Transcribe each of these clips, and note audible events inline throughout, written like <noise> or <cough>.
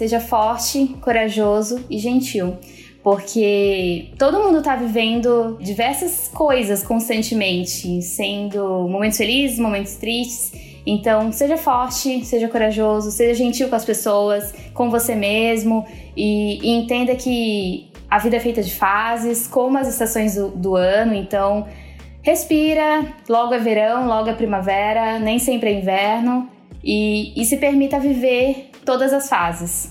seja forte, corajoso e gentil porque todo mundo tá vivendo diversas coisas constantemente, sendo momentos felizes, momentos tristes. Então, seja forte, seja corajoso, seja gentil com as pessoas, com você mesmo e, e entenda que a vida é feita de fases, como as estações do, do ano. Então, respira, logo é verão, logo é primavera, nem sempre é inverno e, e se permita viver todas as fases.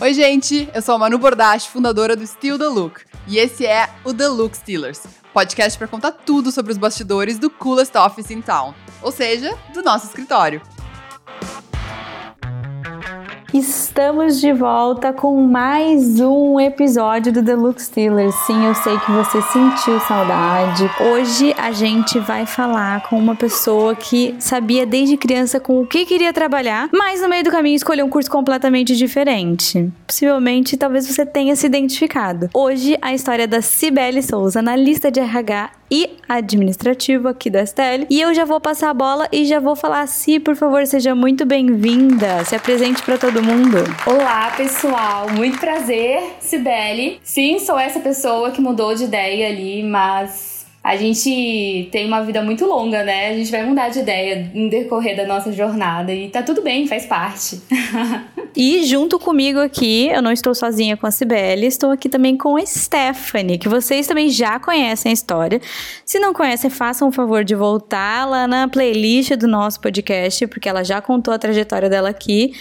Oi, gente! Eu sou a Manu Bordache, fundadora do Still The Look. E esse é o The Look Stealers, podcast para contar tudo sobre os bastidores do coolest office in town, ou seja, do nosso escritório. Estamos de volta com mais um episódio do Deluxe Steelers. Sim, eu sei que você sentiu saudade. Hoje a gente vai falar com uma pessoa que sabia desde criança com o que queria trabalhar, mas no meio do caminho escolheu um curso completamente diferente. Possivelmente, talvez você tenha se identificado. Hoje, a história da Cibele Souza, analista de RH e administrativo aqui da STL. E eu já vou passar a bola e já vou falar assim, por favor, seja muito bem-vinda. Se apresente para todo mundo. Olá, pessoal. Muito prazer, Cibele. Sim, sou essa pessoa que mudou de ideia ali, mas a gente tem uma vida muito longa, né? A gente vai mudar de ideia no decorrer da nossa jornada e tá tudo bem, faz parte. <laughs> e junto comigo aqui, eu não estou sozinha com a Cibele, estou aqui também com a Stephanie, que vocês também já conhecem a história. Se não conhecem, façam o favor de voltar lá na playlist do nosso podcast, porque ela já contou a trajetória dela aqui.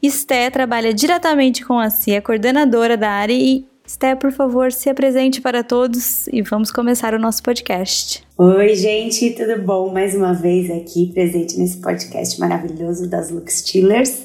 Esté trabalha diretamente com a Cia, coordenadora da área e Sté, por favor, se apresente para todos e vamos começar o nosso podcast. Oi, gente, tudo bom? Mais uma vez aqui presente nesse podcast maravilhoso das Look Steelers.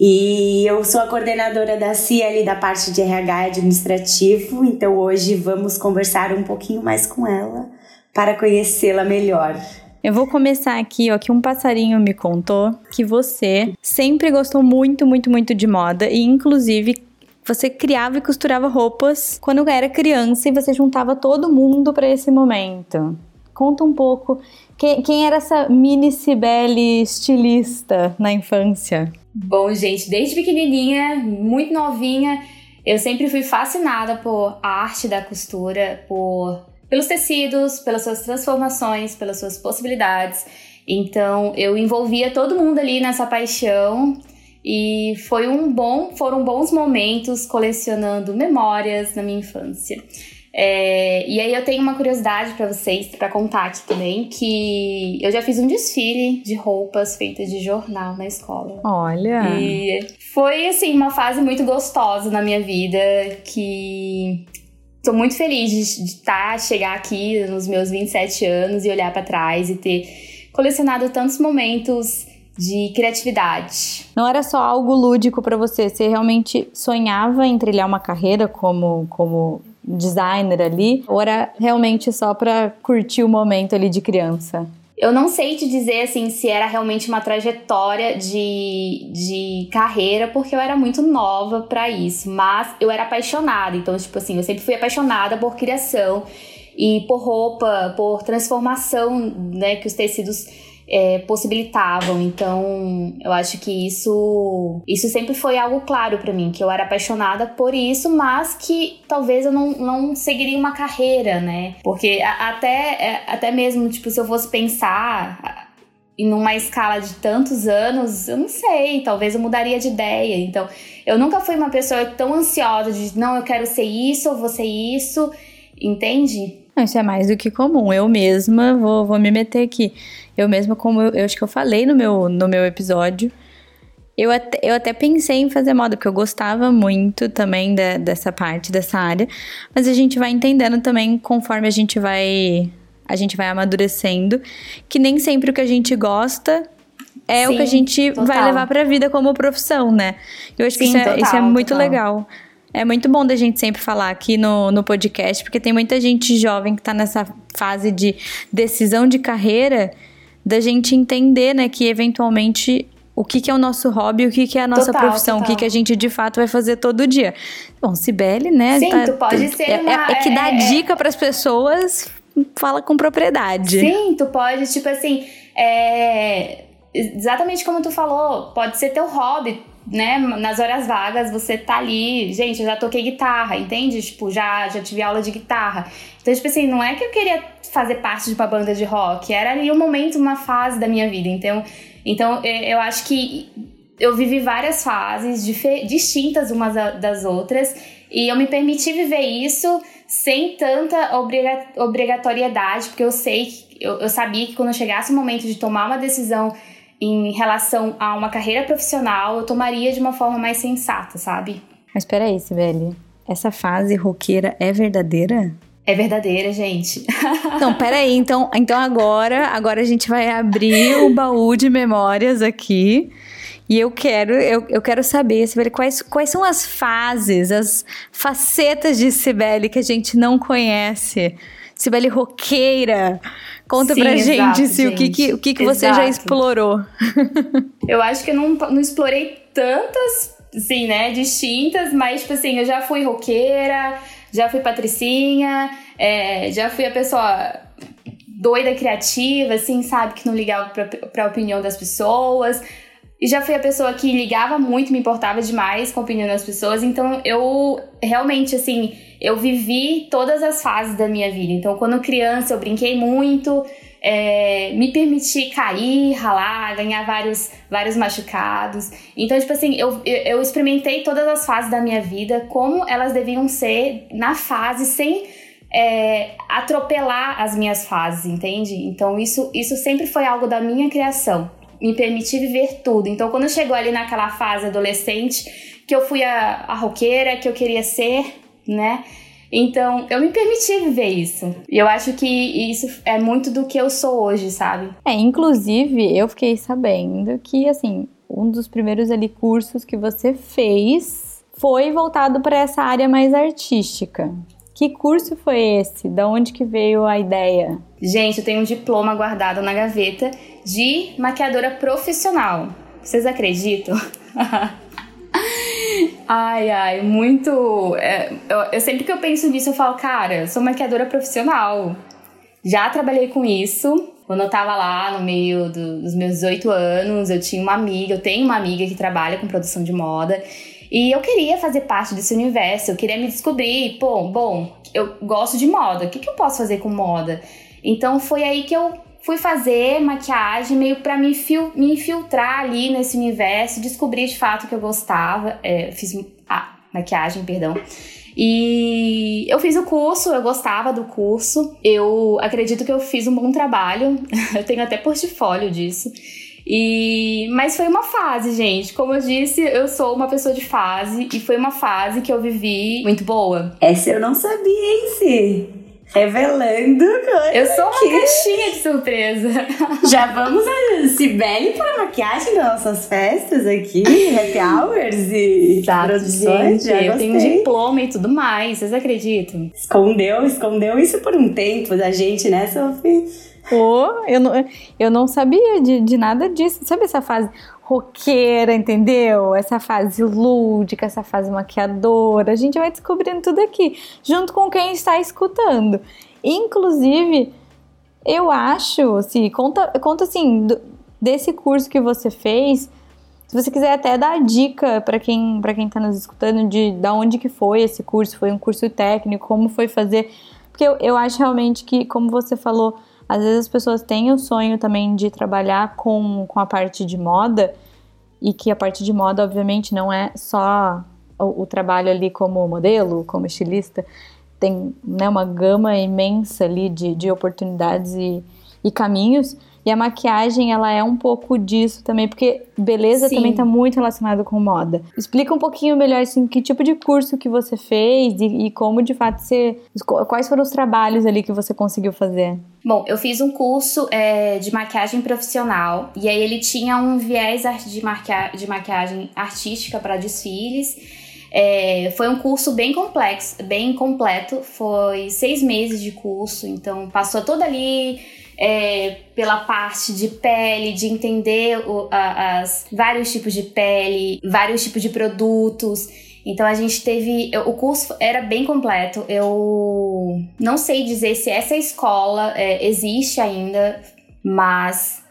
E eu sou a coordenadora da CIEL da parte de RH administrativo, então hoje vamos conversar um pouquinho mais com ela para conhecê-la melhor. Eu vou começar aqui, ó, que um passarinho me contou que você sempre gostou muito, muito, muito de moda e inclusive você criava e costurava roupas quando era criança e você juntava todo mundo para esse momento. Conta um pouco quem, quem era essa mini Cibele estilista na infância? Bom, gente, desde pequenininha, muito novinha, eu sempre fui fascinada por a arte da costura, por pelos tecidos, pelas suas transformações, pelas suas possibilidades. Então, eu envolvia todo mundo ali nessa paixão e foi um bom, foram bons momentos colecionando memórias na minha infância. É, e aí eu tenho uma curiosidade para vocês, para contar aqui também, que eu já fiz um desfile de roupas feitas de jornal na escola. Olha! E foi, assim, uma fase muito gostosa na minha vida, que tô muito feliz de, de tá, chegar aqui nos meus 27 anos e olhar para trás e ter colecionado tantos momentos de criatividade. Não era só algo lúdico para você, você realmente sonhava em trilhar uma carreira como como designer ali, ou era realmente só para curtir o momento ali de criança? Eu não sei te dizer assim se era realmente uma trajetória de, de carreira, porque eu era muito nova para isso, mas eu era apaixonada. Então, tipo assim, eu sempre fui apaixonada por criação e por roupa, por transformação, né, que os tecidos é, possibilitavam. Então, eu acho que isso, isso sempre foi algo claro para mim, que eu era apaixonada por isso, mas que talvez eu não, não seguiria uma carreira, né? Porque a, até, é, até mesmo, tipo, se eu fosse pensar em numa escala de tantos anos, eu não sei, talvez eu mudaria de ideia. Então, eu nunca fui uma pessoa tão ansiosa de não, eu quero ser isso, eu vou ser isso, entende? Isso é mais do que comum. Eu mesma vou, vou me meter aqui. Eu mesma, como eu, eu acho que eu falei no meu, no meu episódio, eu até, eu até pensei em fazer moda, porque eu gostava muito também de, dessa parte, dessa área. Mas a gente vai entendendo também conforme a gente vai. A gente vai amadurecendo, que nem sempre o que a gente gosta é Sim, o que a gente total. vai levar pra vida como profissão, né? Eu acho Sim, que isso é, total, isso é muito total. legal. É muito bom da gente sempre falar aqui no, no podcast, porque tem muita gente jovem que tá nessa fase de decisão de carreira da gente entender, né, que eventualmente o que, que é o nosso hobby, o que, que é a nossa total, profissão, total. o que, que a gente de fato vai fazer todo dia. Bom, Sibeli, né? Sim, tá, tu pode ser é, uma, é, é que dá é, é. dica para as pessoas fala com propriedade. Sim, tu pode, tipo assim, é, exatamente como tu falou, pode ser teu hobby, né? Nas horas vagas você tá ali, gente, eu já toquei guitarra, entende? Tipo, já, já tive aula de guitarra. Então, tipo assim, não é que eu queria fazer parte de uma banda de rock, era ali um momento, uma fase da minha vida. Então, então eu acho que eu vivi várias fases distintas umas das outras e eu me permiti viver isso sem tanta obriga obrigatoriedade, porque eu sei eu, eu sabia que quando chegasse o momento de tomar uma decisão em relação a uma carreira profissional, eu tomaria de uma forma mais sensata, sabe? Mas peraí, Sibeli, essa fase roqueira é verdadeira? É verdadeira, gente. <laughs> Não, peraí, então, então agora, agora a gente vai abrir o baú de memórias aqui. E eu quero, eu, eu quero saber, Sibeli, quais, quais são as fases, as facetas de Sibeli que a gente não conhece? Sibeli roqueira. Conta Sim, pra exato, gente, se, o que, que, o que, que você já explorou. <laughs> eu acho que eu não, não explorei tantas, assim, né, distintas, mas, tipo assim, eu já fui roqueira, já fui patricinha, é, já fui a pessoa doida criativa, assim, sabe, que não ligava pra, pra opinião das pessoas. E já fui a pessoa que ligava muito, me importava demais com a opinião das pessoas. Então eu realmente, assim, eu vivi todas as fases da minha vida. Então, quando criança, eu brinquei muito, é, me permiti cair, ralar, ganhar vários, vários machucados. Então, tipo assim, eu, eu experimentei todas as fases da minha vida, como elas deviam ser na fase, sem é, atropelar as minhas fases, entende? Então, isso, isso sempre foi algo da minha criação. Me permitir viver tudo. Então, quando chegou ali naquela fase adolescente, que eu fui a, a roqueira que eu queria ser, né? Então, eu me permiti viver isso. E eu acho que isso é muito do que eu sou hoje, sabe? É, inclusive, eu fiquei sabendo que, assim, um dos primeiros ali cursos que você fez foi voltado para essa área mais artística. Que curso foi esse? Da onde que veio a ideia? Gente, eu tenho um diploma guardado na gaveta de maquiadora profissional. Vocês acreditam? <laughs> Ai, ai, muito. É, eu, eu, sempre que eu penso nisso, eu falo, cara, sou maquiadora profissional. Já trabalhei com isso. Quando eu tava lá no meio do, dos meus 18 anos, eu tinha uma amiga, eu tenho uma amiga que trabalha com produção de moda. E eu queria fazer parte desse universo, eu queria me descobrir. Pô, bom, eu gosto de moda, o que, que eu posso fazer com moda? Então foi aí que eu fui fazer maquiagem meio para me, me infiltrar ali nesse universo, descobrir de fato que eu gostava. É, fiz a maquiagem, perdão. E eu fiz o curso, eu gostava do curso. Eu acredito que eu fiz um bom trabalho. <laughs> eu tenho até portfólio disso. E mas foi uma fase, gente. Como eu disse, eu sou uma pessoa de fase e foi uma fase que eu vivi muito boa. Essa eu não sabia, hein, Sim revelando. Eu sou uma caixinha de surpresa. <laughs> Já vamos a Cibele para maquiagem das nossas festas aqui, happy hours e Exato, produções. Gente, eu tenho diploma e tudo mais, vocês acreditam? Escondeu, escondeu isso por um tempo da gente, né, Sophie? Pô, eu não, eu não sabia de, de nada disso. Sabe essa fase? roqueira, entendeu? Essa fase lúdica, essa fase maquiadora. A gente vai descobrindo tudo aqui, junto com quem está escutando. Inclusive, eu acho, assim, conta, conta assim, do, desse curso que você fez. Se você quiser até dar dica para quem para quem está nos escutando de da onde que foi esse curso, foi um curso técnico, como foi fazer, porque eu, eu acho realmente que, como você falou, às vezes as pessoas têm o sonho também de trabalhar com, com a parte de moda, e que a parte de moda, obviamente, não é só o, o trabalho ali como modelo, como estilista, tem né, uma gama imensa ali de, de oportunidades e, e caminhos. E a maquiagem, ela é um pouco disso também, porque beleza Sim. também está muito relacionado com moda. Explica um pouquinho melhor, assim, que tipo de curso que você fez e, e como, de fato, você... Quais foram os trabalhos ali que você conseguiu fazer? Bom, eu fiz um curso é, de maquiagem profissional e aí ele tinha um viés de, maquia de maquiagem artística para desfiles. É, foi um curso bem complexo, bem completo. Foi seis meses de curso, então passou toda ali é, pela parte de pele, de entender o, a, as vários tipos de pele, vários tipos de produtos. Então a gente teve. O curso era bem completo. Eu não sei dizer se essa escola é, existe ainda, mas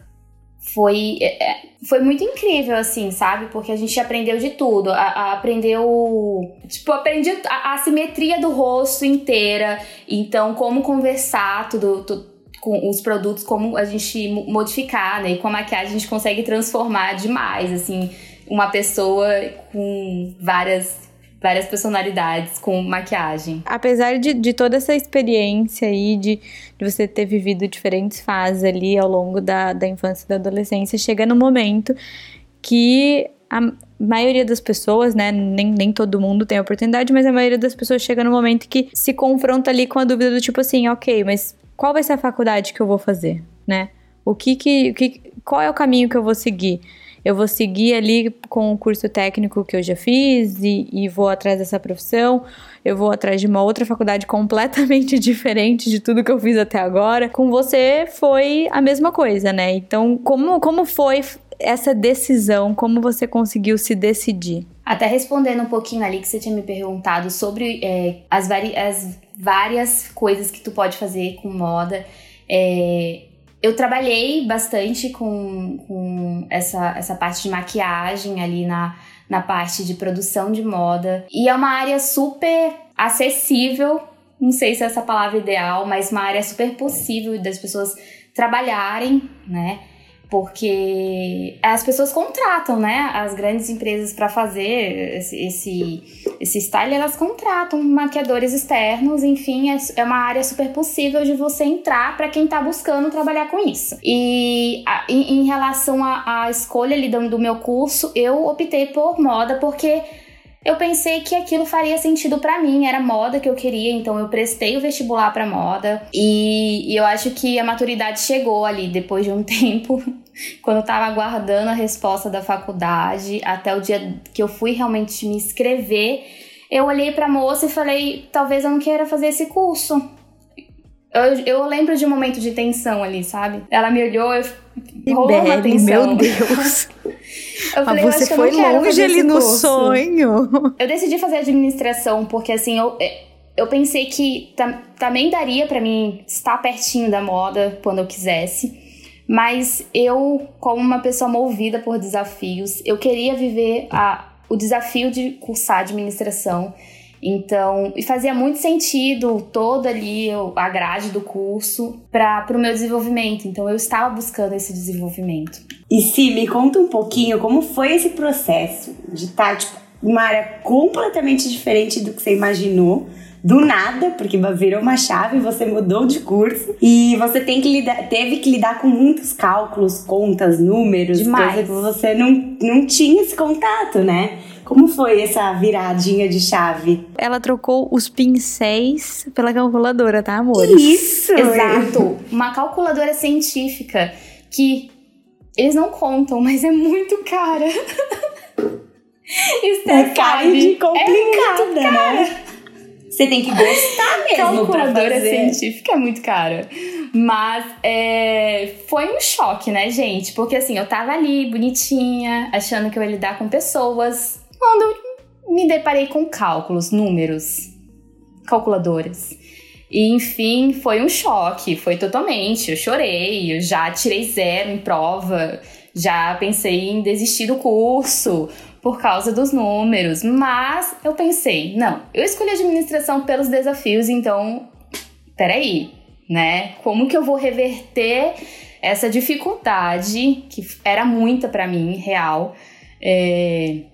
foi, é, é, foi muito incrível, assim, sabe? Porque a gente aprendeu de tudo. A, a aprendeu. Tipo, aprendi a, a simetria do rosto inteira. Então, como conversar, tudo, tudo com os produtos, como a gente modificar, né? E com a maquiagem a gente consegue transformar demais, assim, uma pessoa com várias várias personalidades com maquiagem. Apesar de, de toda essa experiência aí, de, de você ter vivido diferentes fases ali ao longo da, da infância e da adolescência, chega no momento que a maioria das pessoas, né, nem, nem todo mundo tem a oportunidade, mas a maioria das pessoas chega no momento que se confronta ali com a dúvida do tipo assim, ok, mas qual vai ser a faculdade que eu vou fazer, né? O que que, o que qual é o caminho que eu vou seguir? Eu vou seguir ali com o curso técnico que eu já fiz e, e vou atrás dessa profissão. Eu vou atrás de uma outra faculdade <laughs> completamente diferente de tudo que eu fiz até agora. Com você foi a mesma coisa, né? Então, como, como foi essa decisão? Como você conseguiu se decidir? Até respondendo um pouquinho ali que você tinha me perguntado sobre é, as, as várias coisas que tu pode fazer com moda. É, eu trabalhei bastante com, com essa, essa parte de maquiagem ali na, na parte de produção de moda. E é uma área super acessível, não sei se é essa palavra ideal, mas uma área super possível das pessoas trabalharem, né? Porque as pessoas contratam, né? As grandes empresas para fazer esse, esse, esse style, elas contratam maquiadores externos, enfim, é, é uma área super possível de você entrar para quem tá buscando trabalhar com isso. E a, em, em, relação à escolha ali do, do meu curso, eu optei por moda porque eu pensei que aquilo faria sentido para mim, era moda que eu queria, então eu prestei o vestibular para moda e, e, eu acho que a maturidade chegou ali depois de um <laughs> tempo, quando eu tava aguardando a resposta da faculdade, até o dia que eu fui realmente me inscrever, eu olhei para moça e falei, talvez eu não queira fazer esse curso. Eu, eu lembro de um momento de tensão ali, sabe? Ela me olhou, eu rolou uma tensão. Meu Deus. <laughs> Eu falei, Mas você foi longe ali no curso. sonho. Eu decidi fazer administração porque assim, eu, é, eu pensei que também daria para mim estar pertinho da moda quando eu quisesse. Mas eu, como uma pessoa movida por desafios, eu queria viver a, o desafio de cursar administração. Então, e fazia muito sentido toda ali a grade do curso para o meu desenvolvimento. Então, eu estava buscando esse desenvolvimento. E se me conta um pouquinho como foi esse processo de estar tipo, uma área completamente diferente do que você imaginou do nada, porque virou uma chave, você mudou de curso e você tem que lidar, teve que lidar com muitos cálculos, contas, números, Demais. coisa que você não, não tinha esse contato, né? Como foi essa viradinha de chave? Ela trocou os pincéis pela calculadora, tá, amor? Isso! Exato! <laughs> Uma calculadora científica que eles não contam, mas é muito cara. Isso <laughs> é cara de complicada, é né? Você tem que gostar <laughs> mesmo Calculadora científica é muito cara. Mas é, foi um choque, né, gente? Porque assim, eu tava ali, bonitinha, achando que eu ia lidar com pessoas. Quando me deparei com cálculos, números, calculadoras. E enfim, foi um choque, foi totalmente. Eu chorei, eu já tirei zero em prova, já pensei em desistir do curso, por causa dos números, mas eu pensei, não, eu escolhi administração pelos desafios, então, peraí, né? Como que eu vou reverter essa dificuldade que era muita para mim, real? É,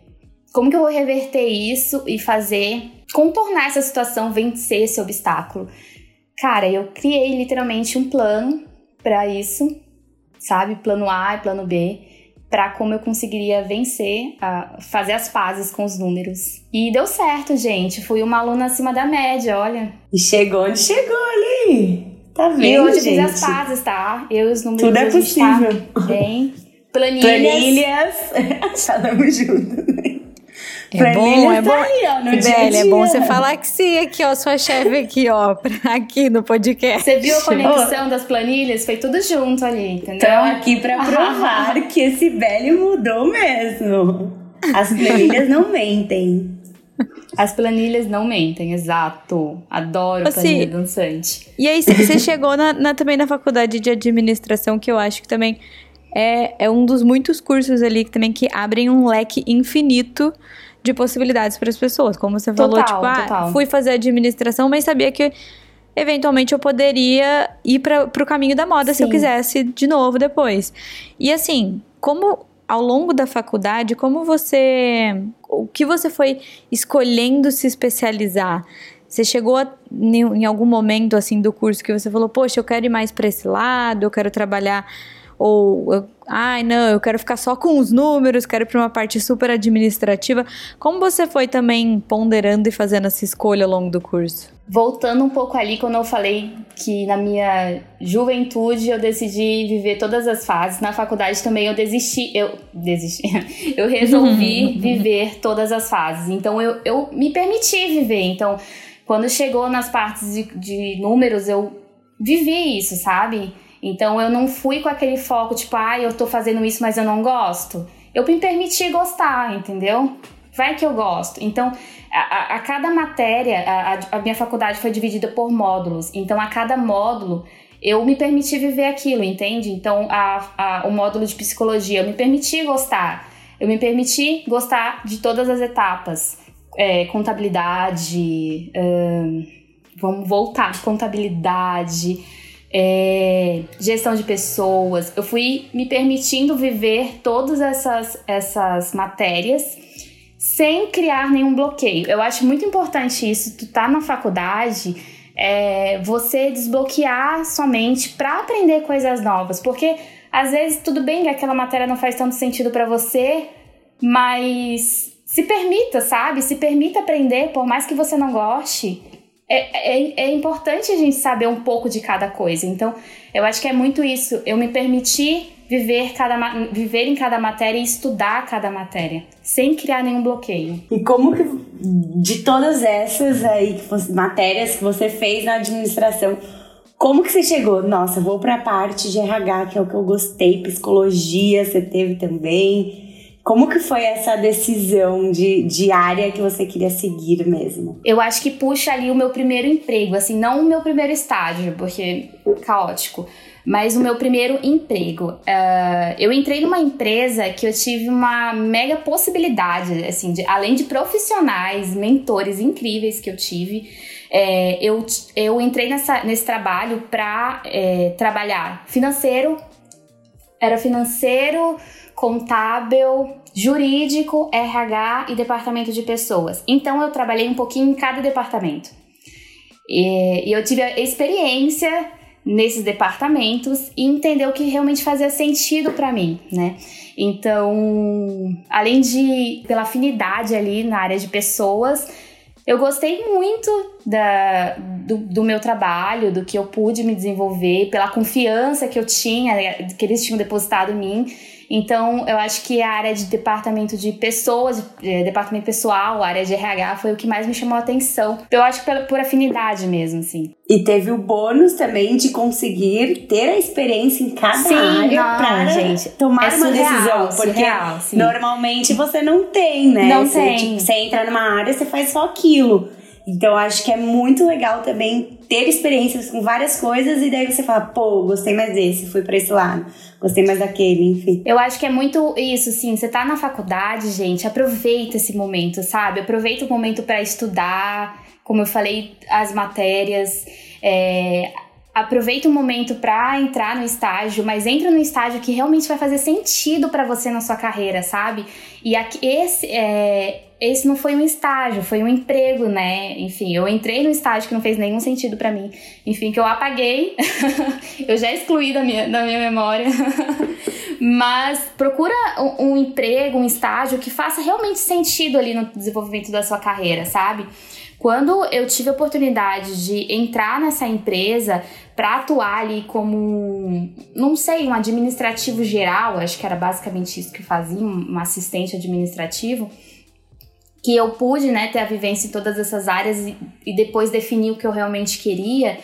como que eu vou reverter isso e fazer contornar essa situação, vencer esse obstáculo? Cara, eu criei literalmente um plano para isso, sabe? Plano A e plano B para como eu conseguiria vencer, uh, fazer as pazes com os números. E deu certo, gente. Fui uma aluna acima da média, olha. E chegou onde chegou ali. Tá vendo, E hoje gente? fiz as pazes, tá? Eu e os números Tudo é tá possível. Tá bem. <laughs> Planilhas. Planilhas. <laughs> Falamos junto. É bom, é bom. Aí, ó, no Velho, dia -dia. é bom você falar que sim, aqui, ó, sua chefe aqui, ó, <laughs> aqui no podcast. Você viu a conexão das planilhas? Foi tudo junto ali, entendeu? Então, aqui pra <laughs> provar que esse velho mudou mesmo. As planilhas não mentem. As planilhas não mentem, exato. Adoro assim, planilha dançante. E aí, você chegou na, na, também na faculdade de administração, que eu acho que também é, é um dos muitos cursos ali que também que abrem um leque infinito de possibilidades para as pessoas. Como você total, falou, tipo, ah, total. fui fazer administração, mas sabia que eventualmente eu poderia ir para o caminho da moda Sim. se eu quisesse de novo depois. E assim, como ao longo da faculdade, como você. O que você foi escolhendo se especializar? Você chegou a, em algum momento assim do curso que você falou, poxa, eu quero ir mais para esse lado, eu quero trabalhar ou eu, ai não, eu quero ficar só com os números, quero ir para uma parte super administrativa. Como você foi também ponderando e fazendo essa escolha ao longo do curso? Voltando um pouco ali quando eu falei que na minha juventude eu decidi viver todas as fases, na faculdade também eu desisti, eu desisti, <laughs> eu resolvi <laughs> viver todas as fases. Então eu, eu me permiti viver. Então, quando chegou nas partes de, de números, eu vivi isso, sabe? Então eu não fui com aquele foco, tipo, ah, eu tô fazendo isso, mas eu não gosto. Eu me permiti gostar, entendeu? Vai que eu gosto. Então, a, a cada matéria, a, a minha faculdade foi dividida por módulos. Então, a cada módulo, eu me permiti viver aquilo, entende? Então, a, a, o módulo de psicologia, eu me permiti gostar. Eu me permiti gostar de todas as etapas. É, contabilidade, hum, vamos voltar, contabilidade, é, gestão de pessoas. Eu fui me permitindo viver todas essas, essas matérias sem criar nenhum bloqueio. Eu acho muito importante isso. Tu tá na faculdade, é, você desbloquear sua mente para aprender coisas novas, porque às vezes tudo bem que aquela matéria não faz tanto sentido para você, mas se permita, sabe? Se permita aprender, por mais que você não goste é, é, é, importante a gente saber um pouco de cada coisa. Então, eu acho que é muito isso. Eu me permiti viver, cada, viver em cada matéria e estudar cada matéria, sem criar nenhum bloqueio. E como que, de todas essas aí matérias que você fez na administração, como que você chegou? Nossa, vou para a parte de RH, que é o que eu gostei, psicologia você teve também. Como que foi essa decisão de, de área que você queria seguir mesmo? Eu acho que puxa ali o meu primeiro emprego, assim, não o meu primeiro estágio, porque caótico, mas o meu primeiro emprego. Uh, eu entrei numa empresa que eu tive uma mega possibilidade, assim, de, além de profissionais, mentores incríveis que eu tive. É, eu, eu entrei nessa, nesse trabalho para é, trabalhar financeiro, era financeiro, contábil, jurídico, RH e departamento de pessoas. Então eu trabalhei um pouquinho em cada departamento. E, e eu tive a experiência nesses departamentos e entender o que realmente fazia sentido para mim, né? Então, além de pela afinidade ali na área de pessoas, eu gostei muito da, do, do, meu trabalho, do que eu pude me desenvolver, pela confiança que eu tinha, que eles tinham depositado em mim. Então, eu acho que a área de departamento de pessoas, de, departamento pessoal, a área de RH foi o que mais me chamou a atenção. Eu acho que por, afinidade mesmo, assim. E teve o bônus também de conseguir ter a experiência em cada sim, área não, pra gente, tomar é uma decisão. Porque surreal, normalmente você não tem, né? Não você, tem. Tipo, você entra numa área, você faz só aquilo. Então acho que é muito legal também ter experiências com várias coisas e daí você fala, pô, gostei mais desse, fui para esse lado, gostei mais daquele, enfim. Eu acho que é muito isso, sim. Você tá na faculdade, gente, aproveita esse momento, sabe? Aproveita o momento para estudar, como eu falei, as matérias. É, aproveita o momento para entrar no estágio, mas entra no estágio que realmente vai fazer sentido para você na sua carreira, sabe? E aqui, esse, é, esse não foi um estágio, foi um emprego, né? Enfim, eu entrei no estágio que não fez nenhum sentido para mim. Enfim, que eu apaguei, <laughs> eu já excluí da minha, da minha memória. <laughs> mas procura um, um emprego, um estágio que faça realmente sentido ali no desenvolvimento da sua carreira, sabe? Quando eu tive a oportunidade de entrar nessa empresa para atuar ali como, não sei, um administrativo geral, acho que era basicamente isso que fazia, um assistente administrativo, que eu pude né, ter a vivência em todas essas áreas e, e depois definir o que eu realmente queria,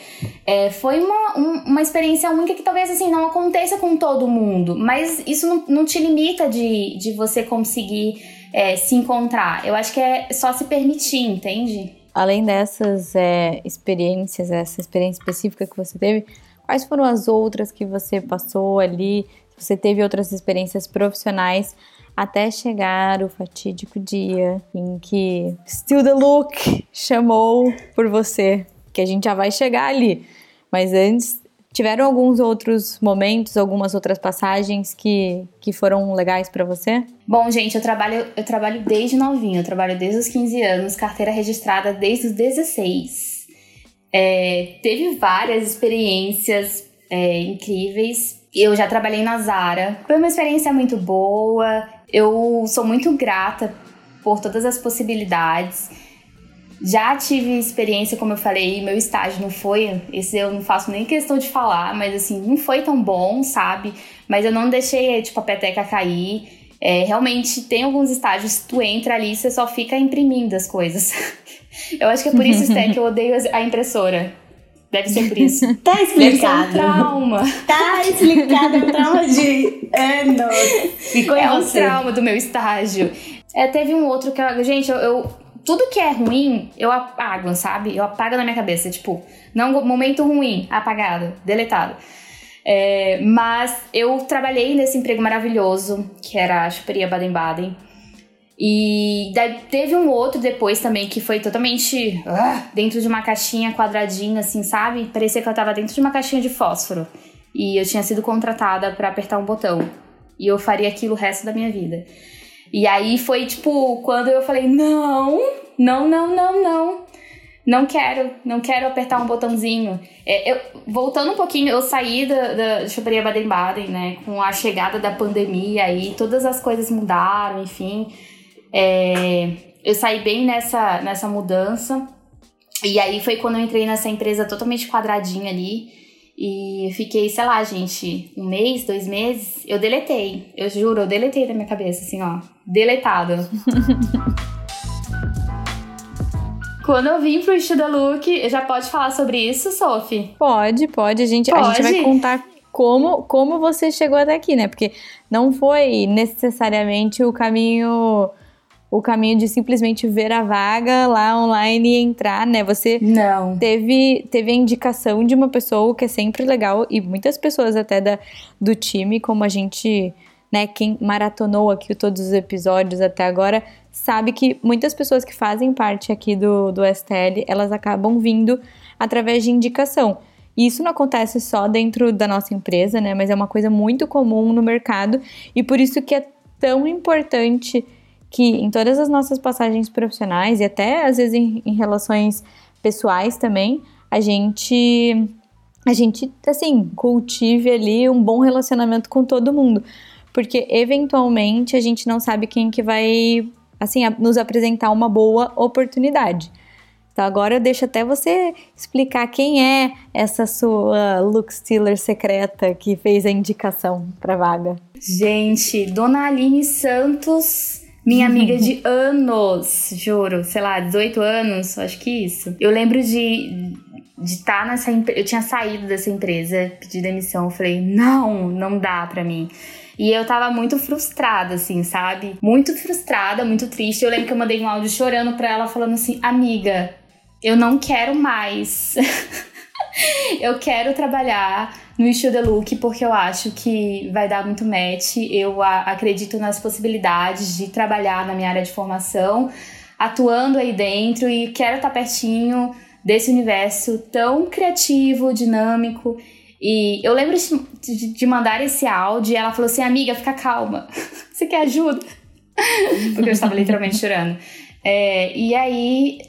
é, foi uma, um, uma experiência única que talvez assim não aconteça com todo mundo, mas isso não, não te limita de, de você conseguir é, se encontrar. Eu acho que é só se permitir, entende? Além dessas é, experiências, essa experiência específica que você teve, quais foram as outras que você passou ali? Você teve outras experiências profissionais até chegar o fatídico dia em que Still the Look chamou por você, que a gente já vai chegar ali. Mas antes, tiveram alguns outros momentos, algumas outras passagens que, que foram legais para você? Bom, gente, eu trabalho, eu trabalho desde novinho, eu trabalho desde os 15 anos, carteira registrada desde os 16. É, teve várias experiências é, incríveis. Eu já trabalhei na Zara. Foi uma experiência muito boa. Eu sou muito grata por todas as possibilidades. Já tive experiência, como eu falei, meu estágio não foi, esse eu não faço nem questão de falar, mas assim, não foi tão bom, sabe? Mas eu não deixei, tipo, a peteca cair. É, realmente, tem alguns estágios, tu entra ali e você só fica imprimindo as coisas. <laughs> eu acho que é por isso, Sté, que eu odeio a impressora. Deve ser por isso. <laughs> Tá explicado. Deve ser um trauma. Tá explicado, é um trauma de anos. Ficou é um trauma do meu estágio. É, teve um outro que eu, gente, eu, eu tudo que é ruim, eu apago, sabe? Eu apago na minha cabeça, tipo, não momento ruim, apagado, deletado. É, mas eu trabalhei nesse emprego maravilhoso, que era a Chuperia Baden-Baden. E daí teve um outro depois também que foi totalmente ah, dentro de uma caixinha quadradinha, assim, sabe? Parecia que eu tava dentro de uma caixinha de fósforo. E eu tinha sido contratada para apertar um botão. E eu faria aquilo o resto da minha vida. E aí foi tipo, quando eu falei: não, não, não, não, não. Não quero, não quero apertar um botãozinho. É, eu, voltando um pouquinho, eu saí da, da Choperia Baden-Baden, né? Com a chegada da pandemia aí, todas as coisas mudaram, enfim. É, eu saí bem nessa, nessa mudança. E aí foi quando eu entrei nessa empresa totalmente quadradinha ali. E fiquei, sei lá, gente, um mês, dois meses. Eu deletei. Eu juro, eu deletei da minha cabeça, assim, ó. Deletado. <laughs> Quando eu vim pro Estuda Look, já pode falar sobre isso, Sophie? Pode, pode. A gente, a gente vai Pode? contar como, como você chegou até aqui, né? Porque não foi necessariamente o caminho o caminho de simplesmente ver a vaga lá online e entrar, né? Você Não. teve, teve a indicação de uma pessoa que é sempre legal e muitas pessoas até da, do time, como a gente, né, quem maratonou aqui todos os episódios até agora, sabe que muitas pessoas que fazem parte aqui do, do STL, elas acabam vindo através de indicação. E isso não acontece só dentro da nossa empresa, né, mas é uma coisa muito comum no mercado e por isso que é tão importante que em todas as nossas passagens profissionais e até às vezes em, em relações pessoais também, a gente a gente assim cultive ali um bom relacionamento com todo mundo, porque eventualmente a gente não sabe quem que vai assim nos apresentar uma boa oportunidade. Então agora eu deixo até você explicar quem é essa sua look stealer secreta que fez a indicação para vaga. Gente, Dona Aline Santos, minha amiga de <laughs> anos, juro, sei lá, 18 anos, acho que isso. Eu lembro de de estar nessa empresa, eu tinha saído dessa empresa, pedi demissão, eu falei, não, não dá pra mim. E eu tava muito frustrada, assim, sabe? Muito frustrada, muito triste. Eu lembro que eu mandei um áudio chorando pra ela, falando assim, amiga, eu não quero mais. <laughs> eu quero trabalhar no Estilo The Look porque eu acho que vai dar muito match. Eu acredito nas possibilidades de trabalhar na minha área de formação, atuando aí dentro e quero estar pertinho desse universo tão criativo, dinâmico. E eu lembro de, de- de mandar esse áudio e ela falou assim: Amiga, fica calma. <laughs> Você quer ajuda? <laughs> Porque eu estava literalmente chorando. É, e aí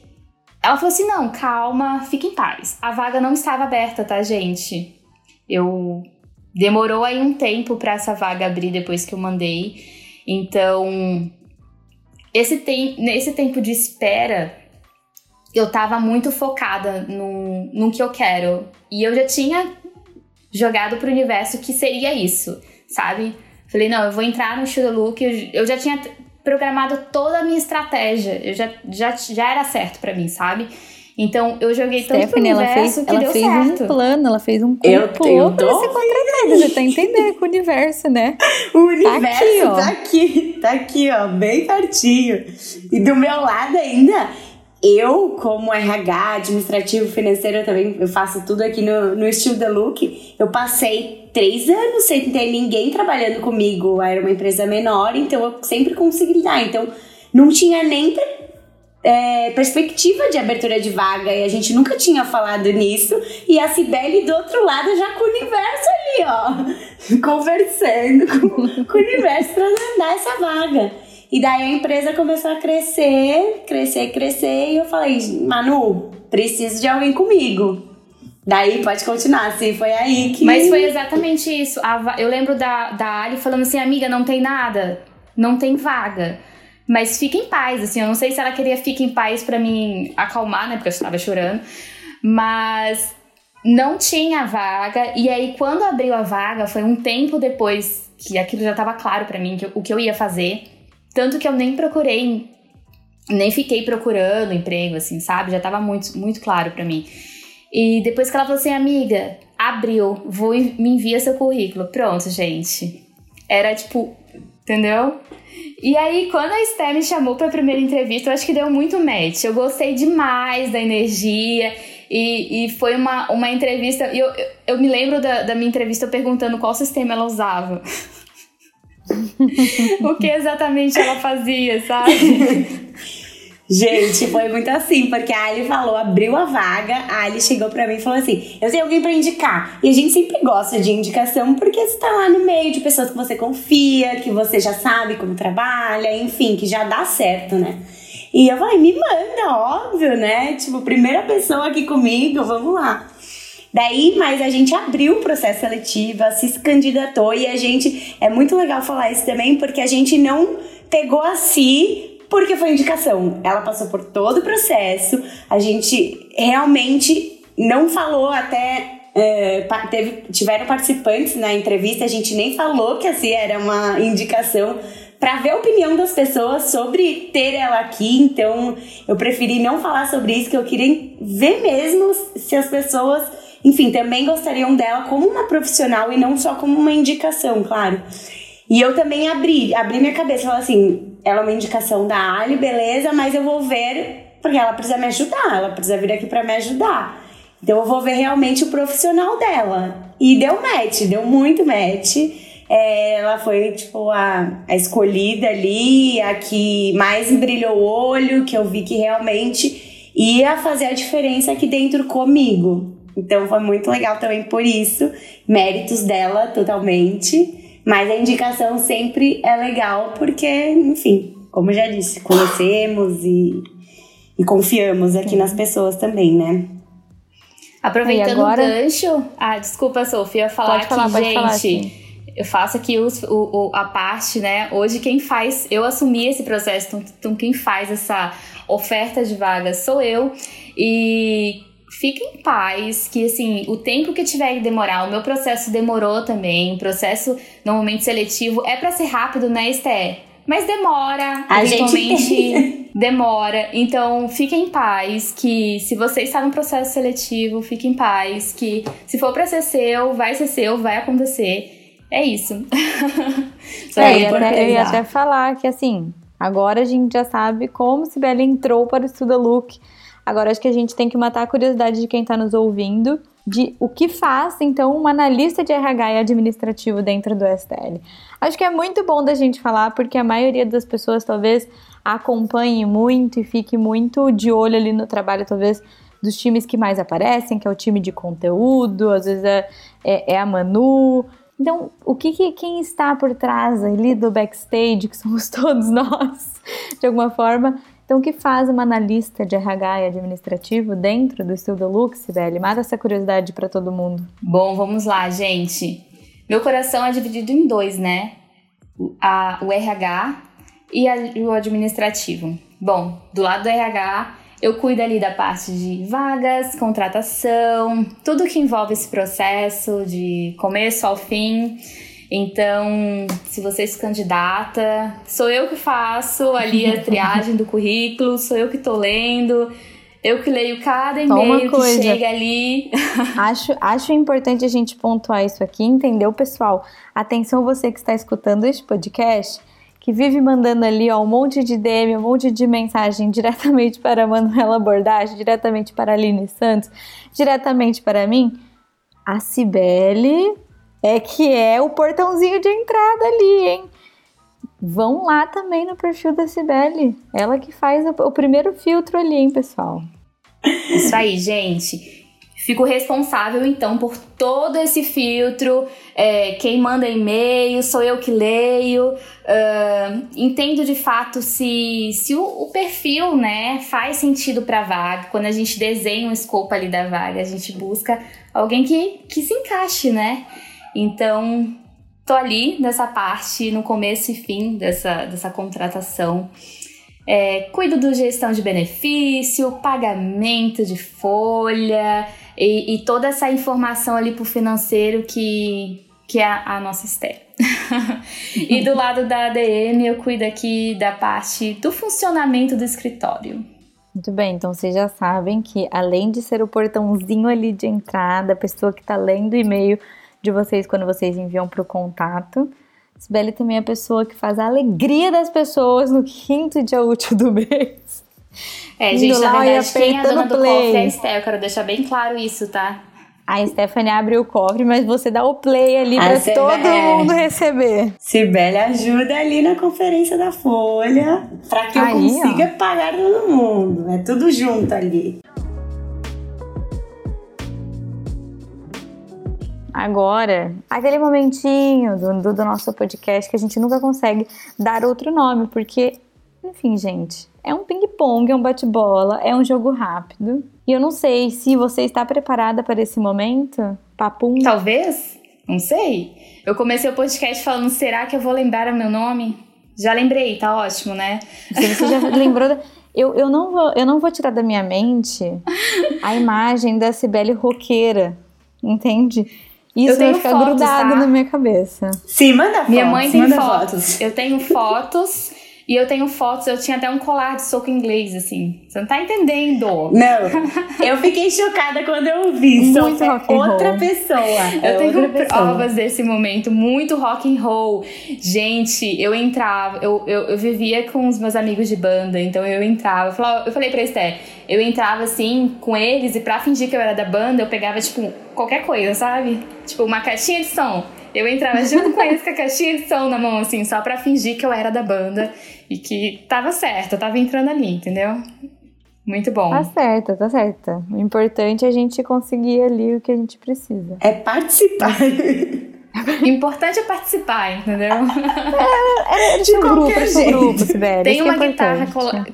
ela falou assim: Não, calma, fique em paz. A vaga não estava aberta, tá, gente? Eu demorou aí um tempo para essa vaga abrir depois que eu mandei. Então, esse tem, nesse tempo de espera, eu tava muito focada no, no que eu quero. E eu já tinha jogado pro universo que seria isso, sabe? Falei, não, eu vou entrar no Look. Eu, eu já tinha programado toda a minha estratégia. Eu já, já, já era certo pra mim, sabe? Então eu joguei tanto Stephanie, pro ela fez, universo que ela deu fez certo. um plano, ela fez um Eu- complô eu pra ser contratada. Você tá entendendo com o universo, né? <laughs> O universo aqui, ó. tá aqui, tá aqui, ó, bem pertinho. E do meu lado ainda, eu, como RH, administrativo, financeiro, também eu faço tudo aqui no, no estilo The Look. Eu passei três anos sem ter ninguém trabalhando comigo. Era uma empresa menor, então eu sempre consegui dar. Então não tinha nem é, perspectiva de abertura de vaga e a gente nunca tinha falado nisso. E a Cibele do outro lado já com o universo ali, ó, <laughs> conversando com, com o universo pra dar essa vaga. E daí a empresa começou a crescer, crescer, crescer. E eu falei, Manu, preciso de alguém comigo. Daí pode continuar, assim, foi aí que. Mas foi exatamente isso. Eu lembro da, da Ali falando assim, amiga, não tem nada, não tem vaga. Mas fica em paz, assim, eu não sei se ela queria fica em paz pra me acalmar, né? Porque eu estava chorando. Mas não tinha vaga. E aí, quando abriu a vaga, foi um tempo depois que aquilo já estava claro pra mim, que o que eu ia fazer. Tanto que eu nem procurei, nem fiquei procurando emprego, assim, sabe? Já tava muito, muito claro pra mim. E depois que ela falou assim, amiga, abriu, vou me envia seu currículo. Pronto, gente. Era tipo, entendeu? E aí, quando a Esther me chamou pra primeira entrevista, eu acho que deu muito match. Eu gostei demais da energia. E, e foi uma, uma entrevista. Eu, eu, eu me lembro da, da minha entrevista perguntando qual sistema ela usava. <laughs> o que exatamente ela fazia, sabe? <laughs> Gente, foi muito assim, porque a Ali falou, abriu a vaga, a Ali chegou pra mim e falou assim: Eu tenho alguém pra indicar. E a gente sempre gosta de indicação porque você tá lá no meio de pessoas que você confia, que você já sabe como trabalha, enfim, que já dá certo, né? E eu falei: Me manda, óbvio, né? Tipo, primeira pessoa aqui comigo, vamos lá. Daí, mas a gente abriu o processo seletivo, se candidatou e a gente. É muito legal falar isso também, porque a gente não pegou a si porque foi indicação. Ela passou por todo o processo, a gente realmente não falou até. é, teve, tiveram participantes na entrevista, a gente nem falou que a Cia era uma indicação para ver a opinião das pessoas sobre ter ela aqui. Então, eu preferi não falar sobre isso, que eu queria ver mesmo se as pessoas, enfim, também gostariam dela como uma profissional e não só como uma indicação, claro. E eu também abri, abri minha cabeça, falei assim, ela é uma indicação da Ali, beleza, mas eu vou ver, porque ela precisa me ajudar, ela precisa vir aqui para me ajudar. Então eu vou ver realmente o profissional dela. E deu match, deu muito match. É, ela foi, tipo, a, a escolhida ali, a que mais brilhou o olho, que eu vi que realmente ia fazer a diferença aqui dentro comigo. Então foi muito legal também por isso. Méritos dela totalmente. Mas a indicação sempre é legal porque, enfim, como eu já disse, conhecemos e, e confiamos aqui nas pessoas também, né? Aproveitando agora- o gancho. Ah, desculpa, Sofia, falar Pode falar, aqui, pode gente. falar, sim. eu faço aqui os- o, o- a parte, né? Hoje quem faz, eu assumi esse processo, então, então quem faz essa oferta de vagas sou eu. E fique em paz, que assim, o tempo que tiver que demorar, o meu processo demorou também. O processo normalmente seletivo é pra ser rápido, né, Esté? Mas demora, A gente eventualmente <laughs> demora. Então, fiquem em paz, que se você está no processo seletivo, fique em paz, que se for pra ser seu, vai ser seu, vai acontecer. É isso. <laughs> Só É, eu, ia até, eu ia até falar que assim, agora a gente já sabe como Sibeli entrou para o Estuda Look. Agora acho que a gente tem que matar a curiosidade de quem está nos ouvindo de o que faz, então, um analista de RH e administrativo dentro do STL. Acho que é muito bom da gente falar, porque a maioria das pessoas talvez acompanhe muito e fique muito de olho ali no trabalho, talvez, dos times que mais aparecem, que é o time de conteúdo, às vezes é, é, é a Manu, então, o que, que quem está por trás ali do backstage, que somos <laughs> todos nós, de alguma forma, então o que faz uma analista de RH e administrativo dentro do Estilo Deluxe, Sibeli? Mata essa curiosidade para todo mundo. Bom, vamos lá, gente. Meu coração é dividido em dois, né? A- o RH e a- o administrativo. Bom, do lado do RH, eu cuido ali da parte de vagas, contratação, tudo que envolve esse processo de começo ao fim. Então, se você se candidata, sou eu que faço ali a <laughs> triagem do currículo, sou eu que tô lendo. Eu que leio cada e-mail que chega ali. <laughs> acho, acho importante a gente pontuar isso aqui, entendeu, pessoal? Atenção você que está escutando este podcast, que vive mandando ali ó, um monte de DM, um monte de mensagem <laughs> diretamente para a Manuela Bordage, diretamente para a Aline Santos, diretamente para mim. A Cibele é que é o portãozinho de entrada ali, hein? Vão lá também no perfil da Cibele. Ela que faz o primeiro filtro ali, hein, pessoal? Isso aí, gente. Fico responsável, então, por todo esse filtro. É, quem manda e-mail, sou eu que leio. Uh, entendo de fato se, se o, o perfil né, faz sentido para a vaga. Quando a gente desenha um escopo ali da vaga, a gente busca alguém que, que se encaixe, né? Então, tô ali nessa parte, no começo e fim dessa, dessa contratação. É, cuido do gestão de benefício, pagamento de folha e, e toda essa informação ali pro financeiro que, que é a, nossa Esther. <laughs> e do lado da ADM, eu cuido aqui da parte do funcionamento do escritório. Muito bem, então vocês já sabem que além de ser o portãozinho ali de entrada, a pessoa que está lendo o e-mail de vocês quando vocês enviam para o contato. Sibeli também é a pessoa que faz a alegria das pessoas no quinto dia útil do mês. É, gente, na verdade, quem é a dona do play. cofre é a Esté, eu quero deixar bem claro isso, tá? A Stephanie abre o cofre, mas você dá o play ali para todo mundo receber. Sibeli ajuda ali na conferência da Folha para que Aí, eu consiga ó. pagar todo mundo. É tudo junto ali. Agora aquele momentinho do, do, do, nosso podcast que a gente nunca consegue dar outro nome, porque, enfim, gente, é um ping-pong, é um bate-bola, é um jogo rápido. E eu não sei se você está preparada para esse momento, papum. Talvez, não sei. Eu comecei o podcast falando: será que eu vou lembrar o meu nome? Já lembrei, tá ótimo, né? Se você já <laughs> lembrou. Da... Eu, eu, não vou, eu não vou tirar da minha mente a imagem da Cibele roqueira, entende? Isso eu tenho vai ficar fotos, grudado tá? na minha cabeça. Sim, manda fotos. Minha mãe tem fotos. fotos. Eu tenho fotos e eu tenho fotos, eu tinha até um colar de soco inglês, assim. Você não tá entendendo. Não. <laughs> Eu fiquei chocada quando eu vi. Muito rock and outra roll. pessoa. Eu é tenho provas desse momento, muito rock and roll. Gente, eu entrava, eu, eu, eu, vivia com os meus amigos de banda, então eu entrava. Eu, falava, eu falei pra Esté, eu entrava assim com eles e pra fingir que eu era da banda, eu pegava, tipo, qualquer coisa, sabe? Tipo, uma caixinha de som. Eu entrava junto com eles com a caixinha de som na mão, assim, só pra fingir que eu era da banda e que tava certo, eu tava entrando ali, entendeu? Muito bom. Tá certo, tá certo. O importante é a gente conseguir ali o que a gente precisa. É participar. O <laughs> importante é participar, entendeu? É, é, de um grupo, jeito. grupo, Sibeli. Tem uma, é guitarra,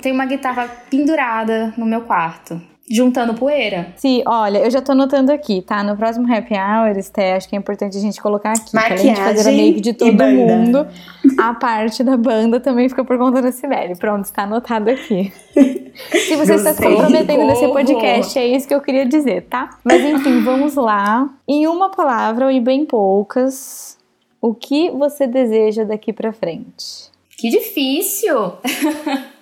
tem uma guitarra pendurada no meu quarto juntando poeira. Sim, olha, eu já tô anotando aqui, tá? No próximo Happy Hour, Esté, acho que é importante a gente colocar aqui. Maquiagem que além de fazer a make de todo mundo, <laughs> a parte da banda também fica por conta da Sibeli. Pronto, está anotado aqui. <laughs> Se você está se comprometendo nesse podcast, é isso que eu queria dizer, tá? Mas enfim, vamos lá. Em uma palavra, e bem poucas, o que você deseja daqui para frente? Que difícil! <laughs>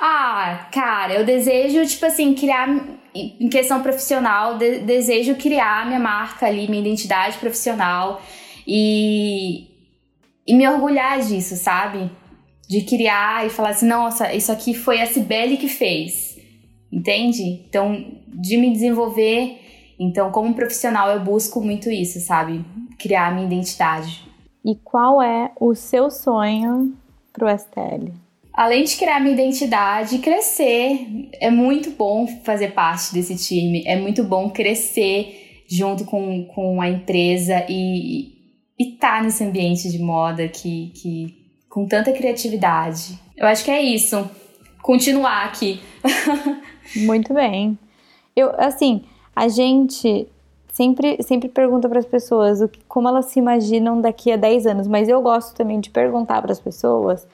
ah, cara, eu desejo, tipo assim, criar. Em questão profissional, de, desejo criar minha marca ali, minha identidade profissional e, e me orgulhar disso, sabe? De criar e falar assim, nossa, isso aqui foi a Cibele que fez, entende? Então, de me desenvolver. Então, como profissional, eu busco muito isso, sabe? Criar minha identidade. E qual é o seu sonho pro STL? Além de criar minha identidade, crescer. É muito bom fazer parte desse time, é muito bom crescer junto com, com a empresa e estar tá nesse ambiente de moda que, que com tanta criatividade. Eu acho que é isso. Continuar aqui. <laughs> muito bem. Eu, assim, a gente sempre, sempre pergunta para as pessoas o como elas se imaginam daqui a 10 anos, mas eu gosto também de perguntar para as pessoas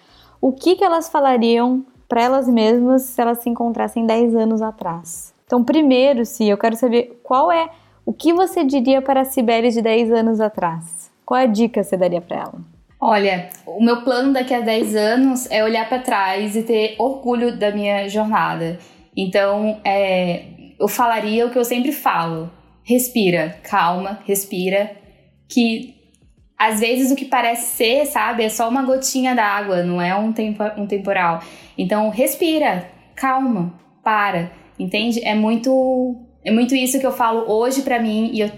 o que, que elas falariam para elas mesmas se elas se encontrassem 10 anos atrás. Então, primeiro, se eu quero saber qual é o que você diria para a Sibeli de 10 anos atrás. Qual é a dica você daria para ela? Olha, o meu plano daqui a 10 anos é olhar para trás e ter orgulho da minha jornada Então, é, eu falaria o que eu sempre falo: respira, calma, respira, que às vezes o que parece ser, sabe, é só uma gotinha d'água, não é um, tempo, um temporal. Então, respira, calma, para, entende? É muito, é muito isso que eu falo hoje para mim e eu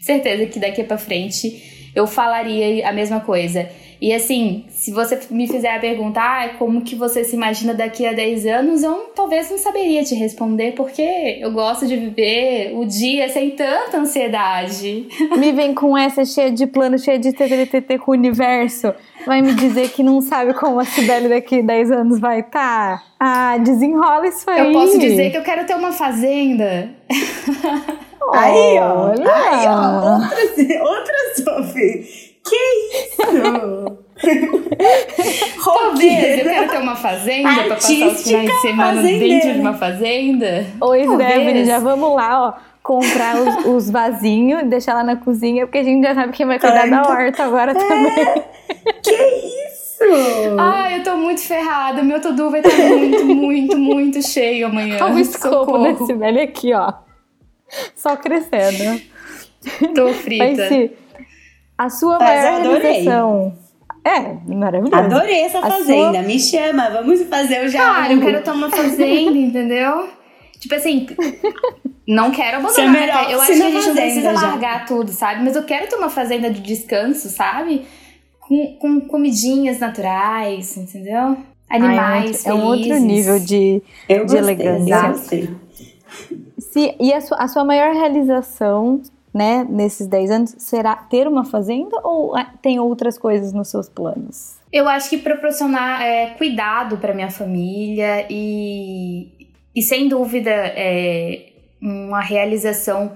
certeza que daqui para frente eu falaria a mesma coisa. E assim, se você me fizer a pergunta, ah, como que você se imagina daqui a 10 anos, eu talvez não saberia te responder, porque eu gosto de viver o dia sem tanta ansiedade. <laughs> Me vem com essa cheia de plano, cheia de TTT com o universo. Vai me dizer que não sabe como a Sibeli daqui a 10 anos vai estar? Tá? Ah, desenrola isso aí. Eu posso dizer que eu quero ter uma fazenda. Aí, ó. Aí, ó. Outra, outra Sophie. Que isso? <laughs> Talvez eu quero ter uma fazenda para passar os finais de semana dentro de uma fazenda. Oi, Stephanie, já vamos lá, ó. Comprar os, <laughs> os vasinhos e deixar lá na cozinha, porque a gente já sabe quem vai cuidar da horta agora é. também. Que isso? Ai, eu tô muito ferrada. Meu tudo vai estar muito, muito, muito cheio amanhã. Olha o escopo desse velho aqui, ó. Só crescendo. Tô frita. Mas, se, a sua Mas maior realização. É, maravilhoso. Adorei essa a fazenda. Sua... Me chama, vamos fazer o já. Cara, eu quero ter uma fazenda, entendeu? Tipo assim, não quero abandonar. Melhor, eu acho que a gente não precisa já. largar tudo, sabe? Mas eu quero ter uma fazenda de descanso, sabe? Com, com comidinhas naturais, entendeu? Animais. Ai, é, um, é um outro nível de, eu de elegância. Se, e a sua, a sua maior realização né, nesses 10 anos, será ter uma fazenda ou é, tem outras coisas nos seus planos? Eu acho que proporcionar é, cuidado para minha família e, e sem dúvida, é, uma realização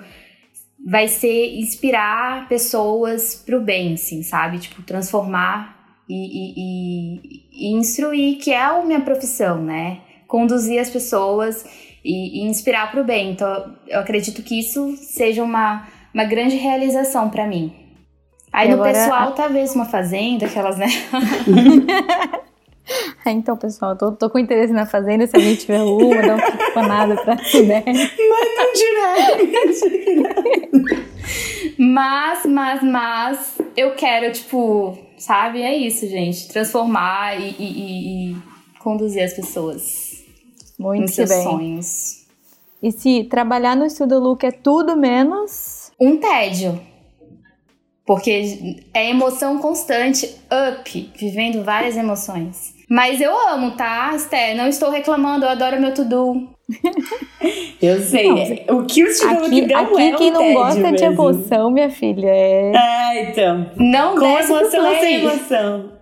vai ser inspirar pessoas para o bem, assim, sabe? Tipo, transformar e, e, e, instruir, que é a minha profissão, né? Conduzir as pessoas e, e inspirar para o bem. Então, eu acredito que isso seja uma uma grande realização para mim. Aí e no agora, pessoal, a... talvez uma fazenda, aquelas, né? <laughs> então, pessoal, tô, tô com interesse na fazenda. Se alguém tiver uma, dá uma telefonada pra Sibeli. Manda um direct. mas, mas, mas, eu quero, tipo, sabe? É isso, gente. Transformar e, e, e conduzir as pessoas. Muito nos seus bem. sonhos. E se trabalhar no Estudo Look é tudo menos um tédio. Porque é emoção constante, up, vivendo várias emoções. Mas eu amo, tá, Esther? Não estou reclamando, eu adoro meu to-do. <laughs> eu sei. Não, o que o Steve aqui, não aqui é um quem não gosta mesmo. de emoção, minha filha, é... Ah, então. Não Com emoção ou sem emoção?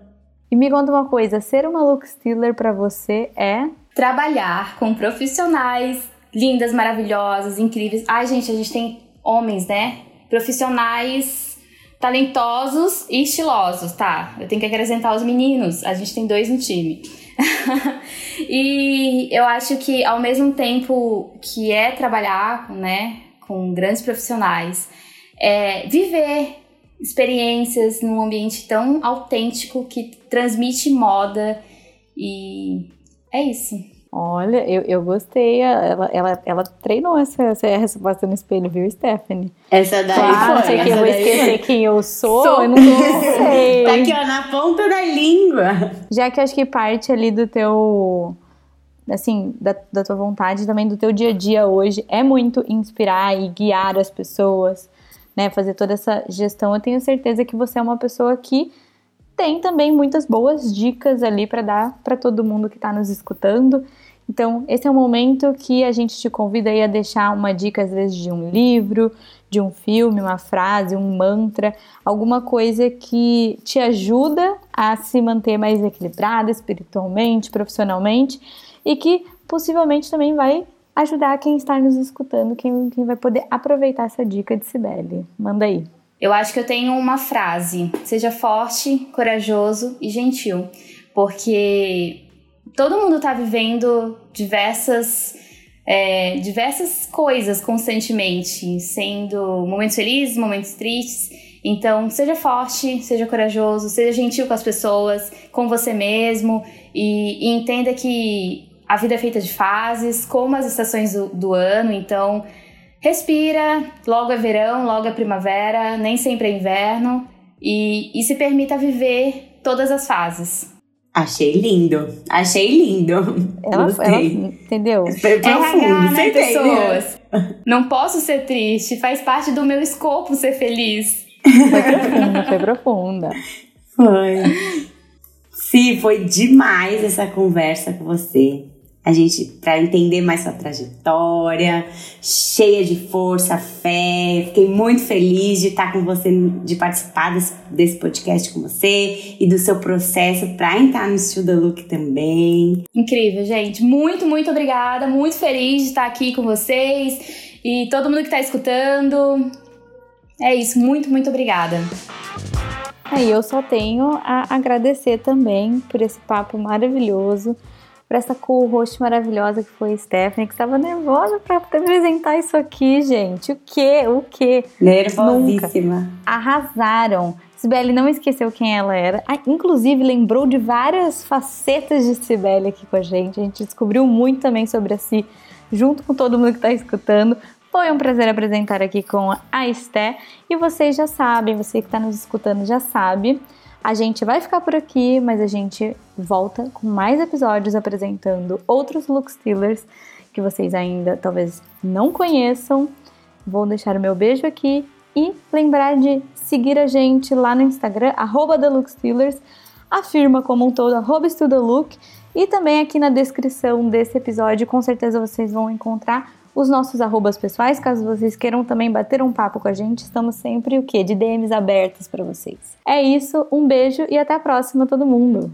E me conta uma coisa, ser uma look stealer pra você é... Trabalhar com profissionais lindas, maravilhosas, incríveis. Ai, gente, a gente tem homens, né? Profissionais talentosos e estilosos, tá? Eu tenho que acrescentar os meninos, a gente tem dois no time. <laughs> e eu acho que ao mesmo tempo que é trabalhar, né, com grandes profissionais, é viver experiências num ambiente tão autêntico que transmite moda e é isso. Olha, eu, eu gostei. Ela, ela, ela treinou essa, essa resposta no espelho, viu, Stephanie? Essa daí claro, foi. que eu vou esquecer quem eu sou, sou. eu não sei. tá aqui, ó, na ponta da língua. Já que acho que parte ali do teu assim, da, da tua vontade, também do teu dia a dia hoje, é muito inspirar e guiar as pessoas, né? Fazer toda essa gestão. Eu tenho certeza que você é uma pessoa que tem também muitas boas dicas ali para dar para todo mundo que está nos escutando. Então, esse é o momento que a gente te convida a deixar uma dica, às vezes, de um livro, de um filme, uma frase, um mantra, alguma coisa que te ajuda a se manter mais equilibrada espiritualmente, profissionalmente e que possivelmente também vai ajudar quem está nos escutando, quem, quem vai poder aproveitar essa dica de Sibeli. Manda aí. Eu acho que eu tenho uma frase: seja forte, corajoso e gentil, porque todo mundo está vivendo diversas é, diversas coisas constantemente, sendo momentos felizes, momentos tristes. Então, seja forte, seja corajoso, seja gentil com as pessoas, com você mesmo e, e entenda que a vida é feita de fases, como as estações do, do ano, então respira, logo é verão, logo é primavera, nem sempre é inverno, e, e se permita viver todas as fases. Achei lindo, achei lindo. Ela, ela entendeu? Foi profundo, RH, né, pessoas? Não posso ser triste, faz parte do meu escopo ser feliz. Foi profunda, foi profunda. Foi. Sim, foi demais essa conversa com você a gente para entender mais sua trajetória, cheia de força, fé. Fiquei muito feliz de estar com você, de participar desse, desse podcast com você e do seu processo para entrar no Studio Look também. Incrível, gente. Muito, muito obrigada. Muito feliz de estar aqui com vocês e todo mundo que está escutando. É isso. Muito, muito obrigada. Aí eu só tenho a agradecer também por esse papo maravilhoso para essa co-host maravilhosa que foi a Stephanie, que estava nervosa para apresentar isso aqui, gente. O que? O que? Nervosíssima. Nunca. Arrasaram. Sibeli não esqueceu quem ela era. Ah, inclusive, lembrou de várias facetas de Sibeli aqui com a gente. A gente descobriu muito também sobre a Si, junto com todo mundo que está escutando. Foi um prazer apresentar aqui com a Esté. E vocês já sabem, você que está nos escutando já sabe a gente vai ficar por aqui, mas a gente volta com mais episódios apresentando outros look stealers que vocês ainda talvez não conheçam. Vou deixar o meu beijo aqui e lembrar de seguir a gente lá no Instagram, arroba a firma como um todo, arroba Look, e também aqui na descrição desse episódio, com certeza vocês vão encontrar os nossos arrobas pessoais, caso vocês queiram também bater um papo com a gente, estamos sempre o quê? De DMs abertas para vocês. É isso, um beijo e até a próxima todo mundo.